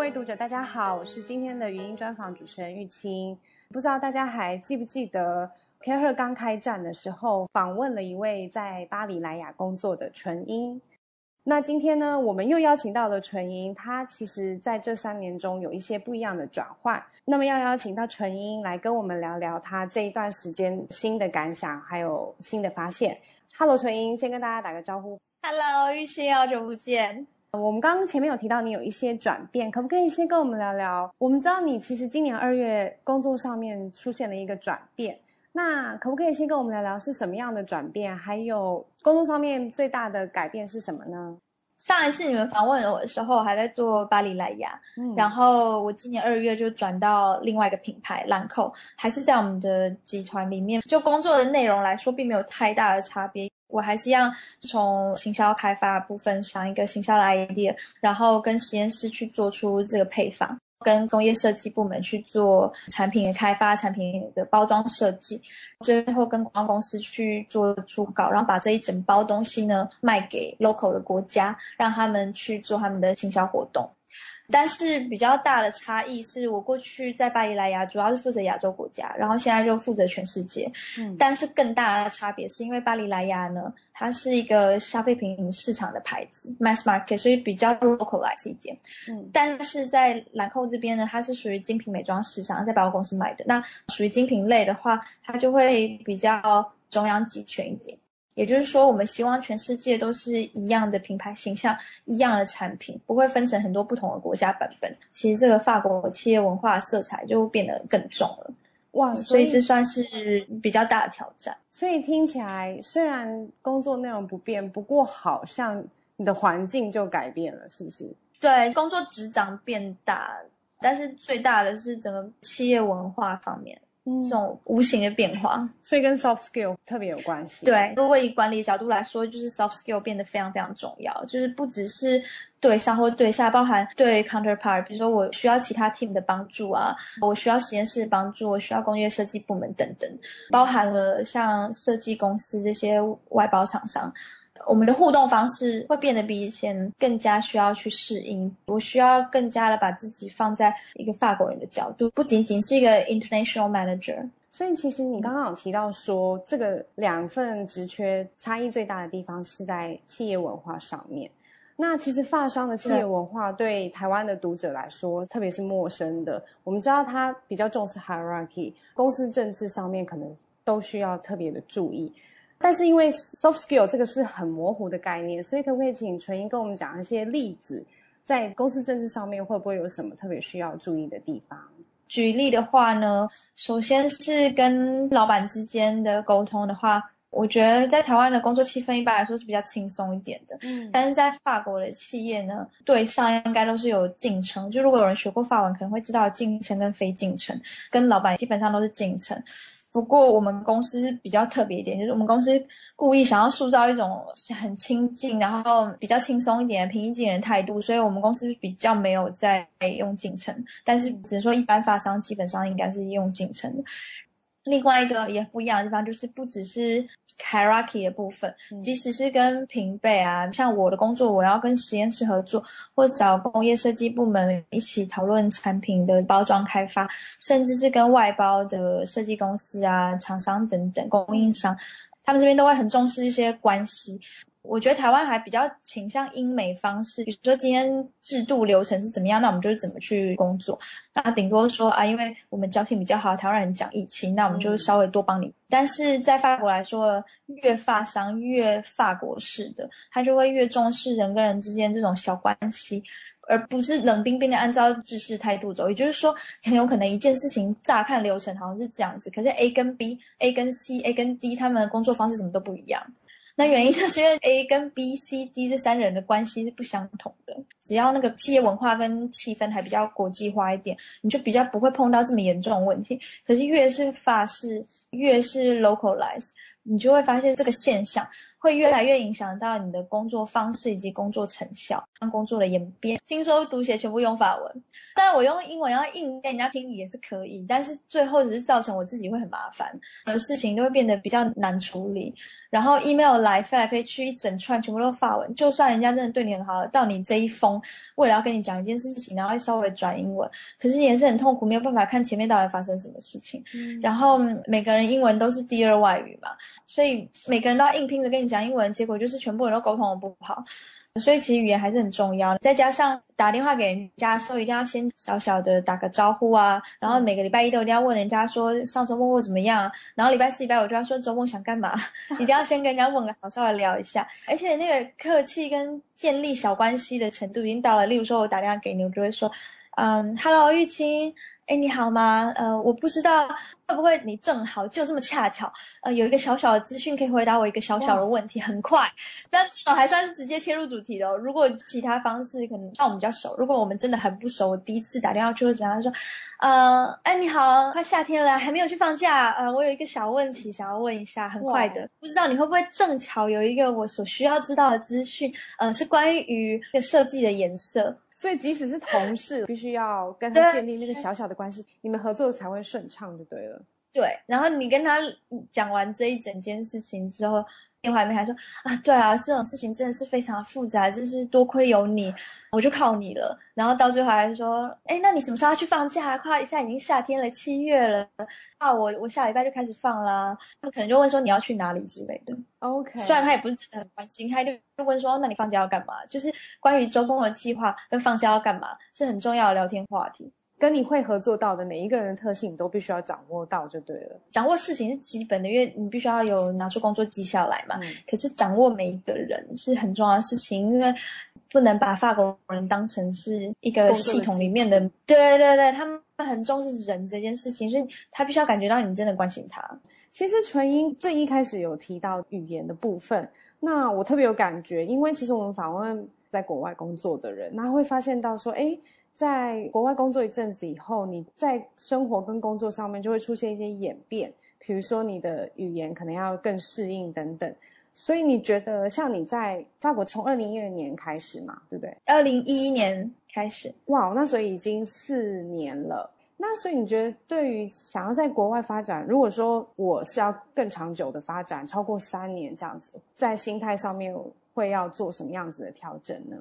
各位读者，大家好，我是今天的语音专访主持人玉清。不知道大家还记不记得 c a r 刚开战的时候，访问了一位在巴黎莱雅工作的纯英。那今天呢，我们又邀请到了纯英，她其实在这三年中有一些不一样的转换。那么要邀请到纯英来跟我们聊聊她这一段时间新的感想，还有新的发现。Hello，纯英，先跟大家打个招呼。Hello，玉清，好久不见。我们刚刚前面有提到你有一些转变，可不可以先跟我们聊聊？我们知道你其实今年二月工作上面出现了一个转变，那可不可以先跟我们聊聊是什么样的转变？还有工作上面最大的改变是什么呢？上一次你们访问我的时候还在做巴黎莱雅，嗯然后我今年二月就转到另外一个品牌兰蔻，还是在我们的集团里面，就工作的内容来说，并没有太大的差别。我还是要从行销开发部分想一个行销的 idea，然后跟实验室去做出这个配方，跟工业设计部门去做产品的开发、产品的包装设计，最后跟广告公司去做初稿，然后把这一整包东西呢卖给 local 的国家，让他们去做他们的行销活动。但是比较大的差异是我过去在巴黎莱雅主要是负责亚洲国家，然后现在就负责全世界。嗯，但是更大的差别是因为巴黎莱雅呢，它是一个消费品市场的牌子，mass market，所以比较 localize 一点。嗯，但是在兰蔻这边呢，它是属于精品美妆市场，在百货公司买的。那属于精品类的话，它就会比较中央集权一点。也就是说，我们希望全世界都是一样的品牌形象，一样的产品，不会分成很多不同的国家版本。其实这个法国企业文化色彩就变得更重了。哇，所以这算是比较大的挑战。所以听起来虽然工作内容不变，不过好像你的环境就改变了，是不是？对，工作职掌变大，但是最大的是整个企业文化方面。这种无形的变化，所以跟 soft skill 特别有关系。对，如果以管理角度来说，就是 soft skill 变得非常非常重要，就是不只是对上或对下，包含对 counterpart，比如说我需要其他 team 的帮助啊，我需要实验室的帮助，我需要工业设计部门等等，包含了像设计公司这些外包厂商。我们的互动方式会变得比以前更加需要去适应。我需要更加的把自己放在一个法国人的角度，不仅仅是一个 international manager。所以，其实你刚刚有提到说，这个两份职缺差异最大的地方是在企业文化上面。那其实发商的企业文化对台湾的读者来说，特别是陌生的。我们知道他比较重视 hierarchy，公司政治上面可能都需要特别的注意。但是因为 soft skill 这个是很模糊的概念，所以可不可以请纯英跟我们讲一些例子，在公司政治上面会不会有什么特别需要注意的地方？举例的话呢，首先是跟老板之间的沟通的话，我觉得在台湾的工作气氛一般来说是比较轻松一点的。嗯，但是在法国的企业呢，对上应该都是有进程，就如果有人学过法文，可能会知道进程跟非进程，跟老板基本上都是进程。不过我们公司比较特别一点，就是我们公司故意想要塑造一种很亲近，然后比较轻松一点、平易近人态度，所以我们公司比较没有在用进程，但是只能说一般发商基本上应该是用进程的。另外一个也不一样的地方，就是不只是 hierarchy 的部分，即使是跟平辈啊，像我的工作，我要跟实验室合作，或找工业设计部门一起讨论产品的包装开发，甚至是跟外包的设计公司啊、厂商等等供应商，他们这边都会很重视一些关系。我觉得台湾还比较倾向英美方式，比如说今天制度流程是怎么样，那我们就是怎么去工作。那顶多说啊，因为我们交情比较好，台湾人讲义气，那我们就稍微多帮你。但是在法国来说，越法商越法国式的，他就会越重视人跟人之间这种小关系，而不是冷冰冰的按照制式态度走。也就是说，很有可能一件事情乍看流程好像是这样子，可是 A 跟 B、A 跟 C、A 跟 D 他们的工作方式怎么都不一样。那原因就是 因为 A 跟 B、C、D 这三人的关系是不相同的。只要那个企业文化跟气氛还比较国际化一点，你就比较不会碰到这么严重的问题。可是越是法式，越是 localize，你就会发现这个现象会越来越影响到你的工作方式以及工作成效、工作的演变。听说读写全部用法文，当然我用英文要硬跟人家听也是可以，但是最后只是造成我自己会很麻烦，很多事情都会变得比较难处理。然后 email 来飞来飞去一整串，全部都是法文。就算人家真的对你很好，到你这一封为了要跟你讲一件事情，然后稍微转英文，可是也是很痛苦，没有办法看前面到底发生什么事情。然后每个人英文都是第二外语嘛，所以每个人都要硬拼着跟你讲英文，结果就是全部人都沟通不好。所以其实语言还是很重要，再加上打电话给人家的时候，一定要先小小的打个招呼啊。然后每个礼拜一都一定要问人家说上周末过怎么样。然后礼拜四、礼拜五就要说周末想干嘛，一定要先跟人家问个好，稍微聊一下。而且那个客气跟建立小关系的程度已经到了。例如说我打电话给你，我就会说，嗯，Hello，玉清。哎，你好吗？呃，我不知道会不会你正好就这么恰巧，呃，有一个小小的资讯可以回答我一个小小的问题，很快，但至少还算是直接切入主题的。如果其他方式可能，像我们比较熟，如果我们真的很不熟，我第一次打电话就会怎样说？呃，哎，你好，快夏天了，还没有去放假，呃，我有一个小问题想要问一下，很快的，不知道你会不会正巧有一个我所需要知道的资讯，呃，是关于设计的颜色。所以，即使是同事，必须要跟他建立那个小小的关系，你们合作才会顺畅，就对了。对，然后你跟他讲完这一整件事情之后。电话里面还说啊，对啊，这种事情真的是非常复杂，真是多亏有你，我就靠你了。然后到最后还说，哎，那你什么时候要去放假？快，现在已经夏天了，七月了啊，我我下礼拜就开始放啦。他可能就问说你要去哪里之类的。OK，虽然他也不是真的很关心，他就就问说，那你放假要干嘛？就是关于周公的计划跟放假要干嘛是很重要的聊天话题。跟你会合作到的每一个人的特性，你都必须要掌握到就对了。掌握事情是基本的，因为你必须要有拿出工作绩效来嘛。可是掌握每一个人是很重要的事情，因为不能把法国人当成是一个系统里面的。对对对，他们很重视人这件事情，所以他必须要感觉到你真的关心他。其实纯英最一开始有提到语言的部分，那我特别有感觉，因为其实我们访问在国外工作的人，那会发现到说，哎。在国外工作一阵子以后，你在生活跟工作上面就会出现一些演变，比如说你的语言可能要更适应等等。所以你觉得，像你在法国从二零一二年开始嘛，对不对？二零一一年开始，哇，那所以已经四年了。那所以你觉得，对于想要在国外发展，如果说我是要更长久的发展，超过三年这样子，在心态上面会要做什么样子的调整呢？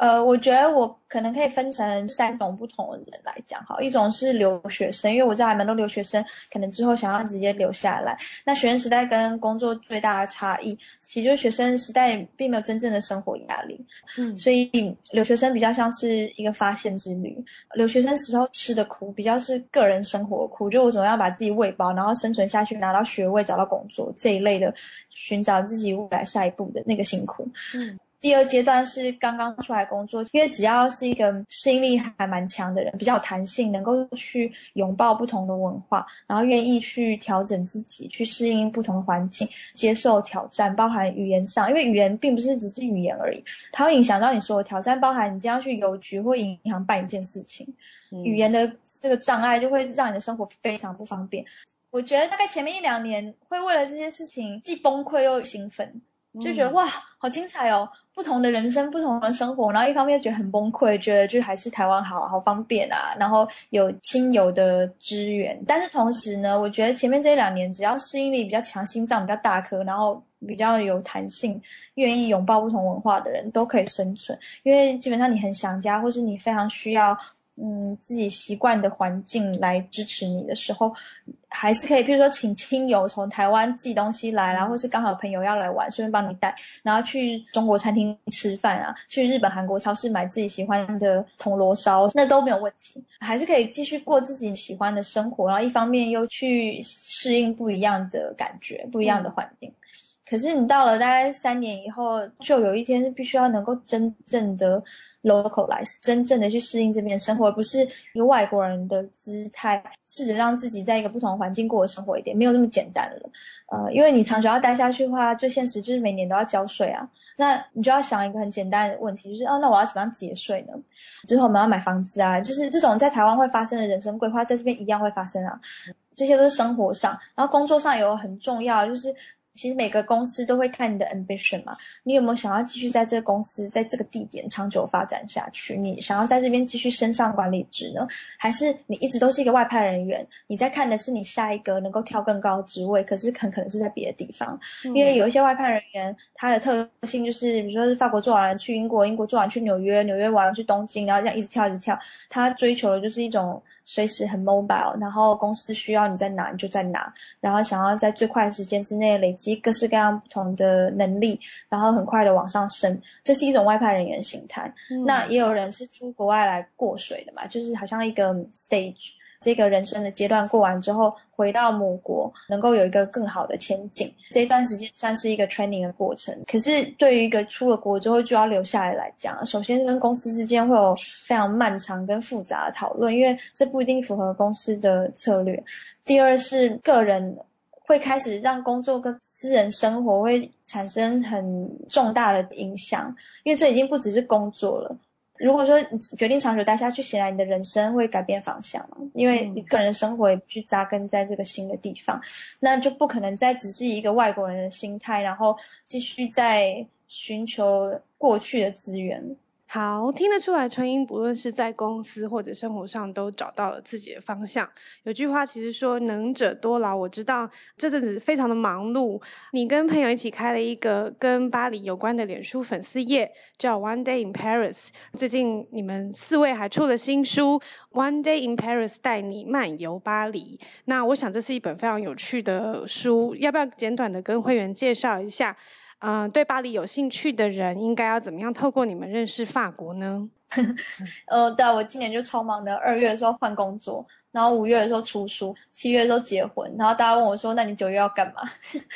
呃，我觉得我可能可以分成三种不同的人来讲哈。一种是留学生，因为我知道蛮多留学生可能之后想要直接留下来。那学生时代跟工作最大的差异，其实就是学生时代并没有真正的生活压力，嗯，所以留学生比较像是一个发现之旅。留学生时候吃的苦，比较是个人生活苦，就我怎么样把自己喂饱，然后生存下去，拿到学位，找到工作这一类的，寻找自己未来下一步的那个辛苦，嗯。第二阶段是刚刚出来工作，因为只要是一个适应力还蛮强的人，比较有弹性，能够去拥抱不同的文化，然后愿意去调整自己，去适应不同的环境，接受挑战，包含语言上，因为语言并不是只是语言而已，它会影响到你所有挑战，包含你将要去邮局或银行办一件事情，语言的这个障碍就会让你的生活非常不方便。我觉得大概前面一两年会为了这些事情既崩溃又兴奋。就觉得哇，好精彩哦！不同的人生，不同的生活，然后一方面觉得很崩溃，觉得就还是台湾好好方便啊，然后有亲友的支援。但是同时呢，我觉得前面这两年，只要适应力比较强、心脏比较大颗，然后比较有弹性、愿意拥抱不同文化的人，都可以生存。因为基本上你很想家，或是你非常需要。嗯，自己习惯的环境来支持你的时候，还是可以，譬如说请亲友从台湾寄东西来，然后或是刚好朋友要来玩，顺便帮你带，然后去中国餐厅吃饭啊，去日本、韩国超市买自己喜欢的铜锣烧，那都没有问题，还是可以继续过自己喜欢的生活，然后一方面又去适应不一样的感觉、不一样的环境。可是你到了大概三年以后，就有一天是必须要能够真正的。Localize 真正的去适应这边生活，而不是一个外国人的姿态，试着让自己在一个不同环境过的生活一点，没有那么简单了。呃，因为你长久要待下去的话，最现实就是每年都要交税啊。那你就要想一个很简单的问题，就是哦，那我要怎么样节税呢？之后我们要买房子啊，就是这种在台湾会发生的人生规划，在这边一样会发生啊。这些都是生活上，然后工作上有很重要，就是其实每个公司都会看你的 ambition 嘛，你有没有想要继续在这个公司，在这个地点长久发展下去？你想要在这边继续升上管理职呢，还是你一直都是一个外派人员？你在看的是你下一个能够跳更高职位，可是很可能是在别的地方，因为有一些外派人员，他的特性就是，比如说是法国做完了去英国，英国做完去纽约，纽约完了去东京，然后这样一直跳一直跳，他追求的就是一种。随时很 mobile，然后公司需要你在哪你就在哪，然后想要在最快的时间之内累积各式各样不同的能力，然后很快的往上升，这是一种外派人员形态。那也有人是出国外来过水的嘛，就是好像一个 stage。这个人生的阶段过完之后，回到母国能够有一个更好的前景，这段时间算是一个 training 的过程。可是对于一个出了国之后就要留下来来讲，首先跟公司之间会有非常漫长跟复杂的讨论，因为这不一定符合公司的策略。第二是个人会开始让工作跟私人生活会产生很重大的影响，因为这已经不只是工作了。如果说你决定长久待下去，显然你的人生会改变方向嘛，因为你个人生活也去扎根在这个新的地方，那就不可能再只是一个外国人的心态，然后继续在寻求过去的资源。好，听得出来，春英不论是在公司或者生活上都找到了自己的方向。有句话其实说“能者多劳”，我知道这阵子非常的忙碌。你跟朋友一起开了一个跟巴黎有关的脸书粉丝页，叫 “One Day in Paris”。最近你们四位还出了新书《One Day in Paris》，带你漫游巴黎。那我想这是一本非常有趣的书，要不要简短的跟会员介绍一下？嗯，对巴黎有兴趣的人应该要怎么样透过你们认识法国呢？呃，对，我今年就超忙的，二月的时候换工作，然后五月的时候出书，七月的时候结婚，然后大家问我说：“那你九月要干嘛？”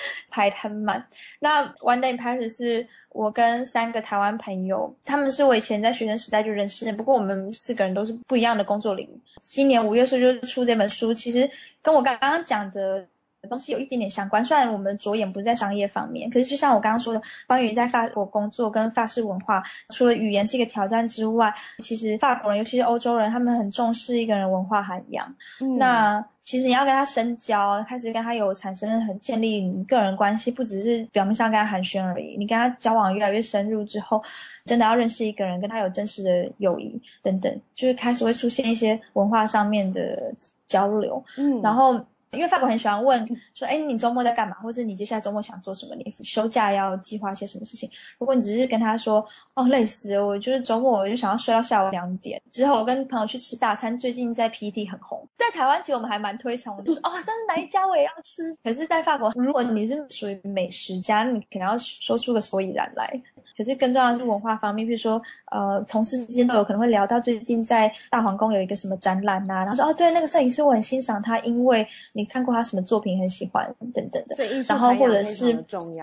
排很满。那 One Day Paris 是我跟三个台湾朋友，他们是我以前在学生时代就认识的，不过我们四个人都是不一样的工作领域。今年五月时候就出这本书，其实跟我刚刚讲的。东西有一点点相关，虽然我们着眼不是在商业方面，可是就像我刚刚说的，关于在法国工作跟法式文化，除了语言是一个挑战之外，其实法国人，尤其是欧洲人，他们很重视一个人文化涵养。那其实你要跟他深交，开始跟他有产生很建立你个人关系，不只是表面上跟他寒暄而已。你跟他交往越来越深入之后，真的要认识一个人，跟他有真实的友谊等等，就是开始会出现一些文化上面的交流。嗯，然后。因为法国很喜欢问说：“哎，你周末在干嘛？或者你接下来周末想做什么？你休假要计划一些什么事情？”如果你只是跟他说：“哦，累死了，我就是周末我就想要睡到下午两点。”之后我跟朋友去吃大餐，最近在 PT 很红，在台湾其实我们还蛮推崇，就是哦，但是哪一家我也要吃。可是，在法国，如果你是属于美食家，你可能要说出个所以然来。可是更重要的是文化方面，比如说，呃，同事之间都有可能会聊到最近在大皇宫有一个什么展览呐，然后说哦，对，那个摄影师我很欣赏他，因为你看过他什么作品很喜欢等等的。然后或者是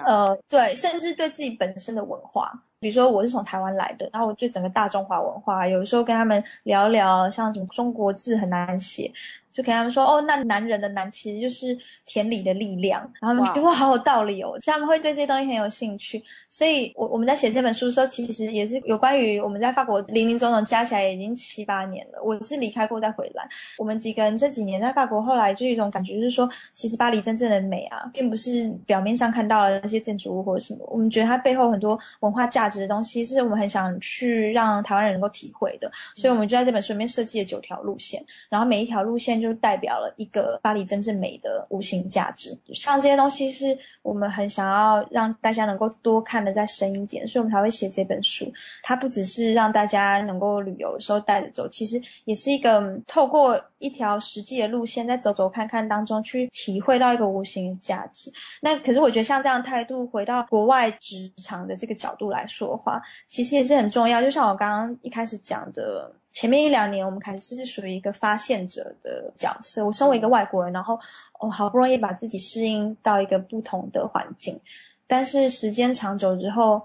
呃，对，甚至对自己本身的文化，比如说我是从台湾来的，然后我对整个大中华文化，有时候跟他们聊聊，像什么中国字很难写。就跟他们说哦，那男人的男其实就是田里的力量，然后他们觉得哇，好有道理哦，所以他们会对这些东西很有兴趣。所以，我我们在写这本书的时候，其实也是有关于我们在法国零零总总加起来已经七八年了。我是离开过再回来，我们几个人这几年在法国，后来就一种感觉，就是说，其实巴黎真正的美啊，并不是表面上看到的那些建筑物或者什么，我们觉得它背后很多文化价值的东西，是我们很想去让台湾人能够体会的。所以，我们就在这本书里面设计了九条路线，然后每一条路线。就代表了一个巴黎真正美的无形价值，像这些东西是我们很想要让大家能够多看的再深一点，所以我们才会写这本书。它不只是让大家能够旅游的时候带着走，其实也是一个透过一条实际的路线，在走走看看当中去体会到一个无形的价值。那可是我觉得像这样态度，回到国外职场的这个角度来说的话，其实也是很重要。就像我刚刚一开始讲的。前面一两年，我们开始是属于一个发现者的角色。我身为一个外国人，然后我好不容易把自己适应到一个不同的环境，但是时间长久之后，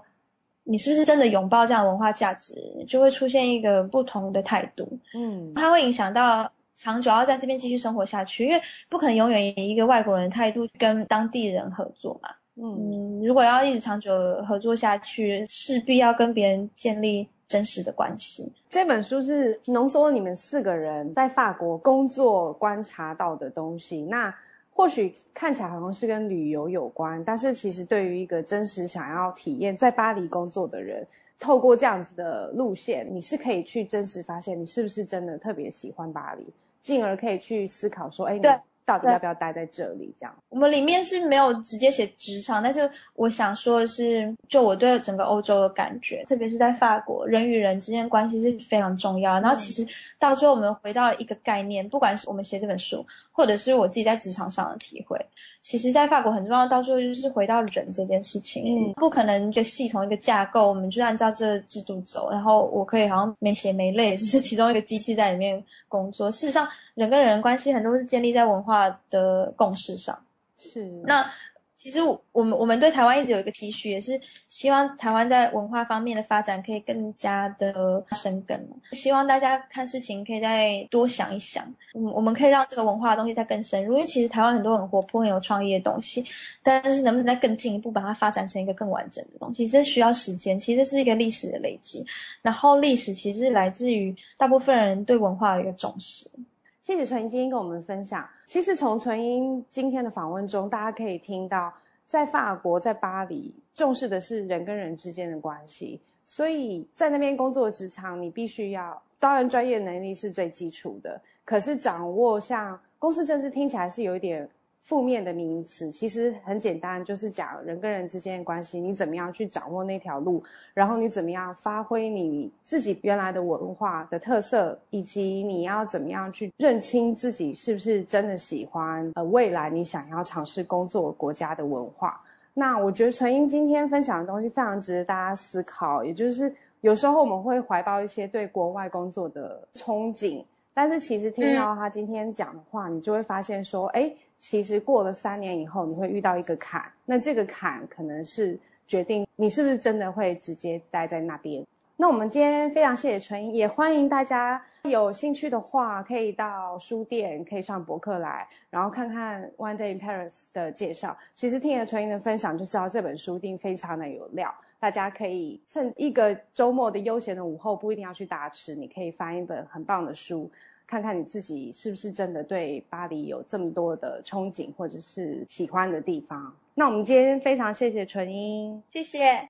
你是不是真的拥抱这样文化价值，就会出现一个不同的态度。嗯，它会影响到长久要在这边继续生活下去，因为不可能永远以一个外国人的态度跟当地人合作嘛。嗯，如果要一直长久合作下去，势必要跟别人建立。真实的关系。这本书是浓缩了你们四个人在法国工作观察到的东西。那或许看起来好像是跟旅游有关，但是其实对于一个真实想要体验在巴黎工作的人，透过这样子的路线，你是可以去真实发现你是不是真的特别喜欢巴黎，进而可以去思考说，哎，你。到底要不要待在这里？这样，我们里面是没有直接写职场，但是我想说的是，就我对整个欧洲的感觉，特别是在法国，人与人之间关系是非常重要。然后，其实到最后我们回到一个概念，不管是我们写这本书，或者是我自己在职场上的体会。其实，在法国很重要，到最后就是回到人这件事情。嗯，不可能一个系统、一个架构，我们就按照这制度走，然后我可以好像没血没泪，只是其中一个机器在里面工作。事实上，人跟人关系很多是建立在文化的共识上。是那。其实我们我们对台湾一直有一个期许，也是希望台湾在文化方面的发展可以更加的生根。希望大家看事情可以再多想一想，嗯，我们可以让这个文化的东西再更深入。因为其实台湾很多很活泼、很有创意的东西，但是能不能再更进一步把它发展成一个更完整的东西，这需要时间。其实是一个历史的累积，然后历史其实来自于大部分人对文化的一个重视。谢谢纯英今天跟我们分享。其实从纯英今天的访问中，大家可以听到，在法国，在巴黎，重视的是人跟人之间的关系。所以在那边工作的职场，你必须要，当然专业能力是最基础的，可是掌握像公司政治，听起来是有一点。负面的名词其实很简单，就是讲人跟人之间的关系，你怎么样去掌握那条路，然后你怎么样发挥你自己原来的文化的特色，以及你要怎么样去认清自己是不是真的喜欢呃未来你想要尝试工作国家的文化。那我觉得纯英今天分享的东西非常值得大家思考，也就是有时候我们会怀抱一些对国外工作的憧憬，但是其实听到他今天讲的话，你就会发现说，哎。其实过了三年以后，你会遇到一个坎，那这个坎可能是决定你是不是真的会直接待在那边。那我们今天非常谢谢纯英，也欢迎大家有兴趣的话，可以到书店，可以上博客来，然后看看 One Day in Paris 的介绍。其实听了纯英的分享，就知道这本书一定非常的有料。大家可以趁一个周末的悠闲的午后，不一定要去大吃，你可以翻一本很棒的书。看看你自己是不是真的对巴黎有这么多的憧憬，或者是喜欢的地方。那我们今天非常谢谢纯英，谢谢。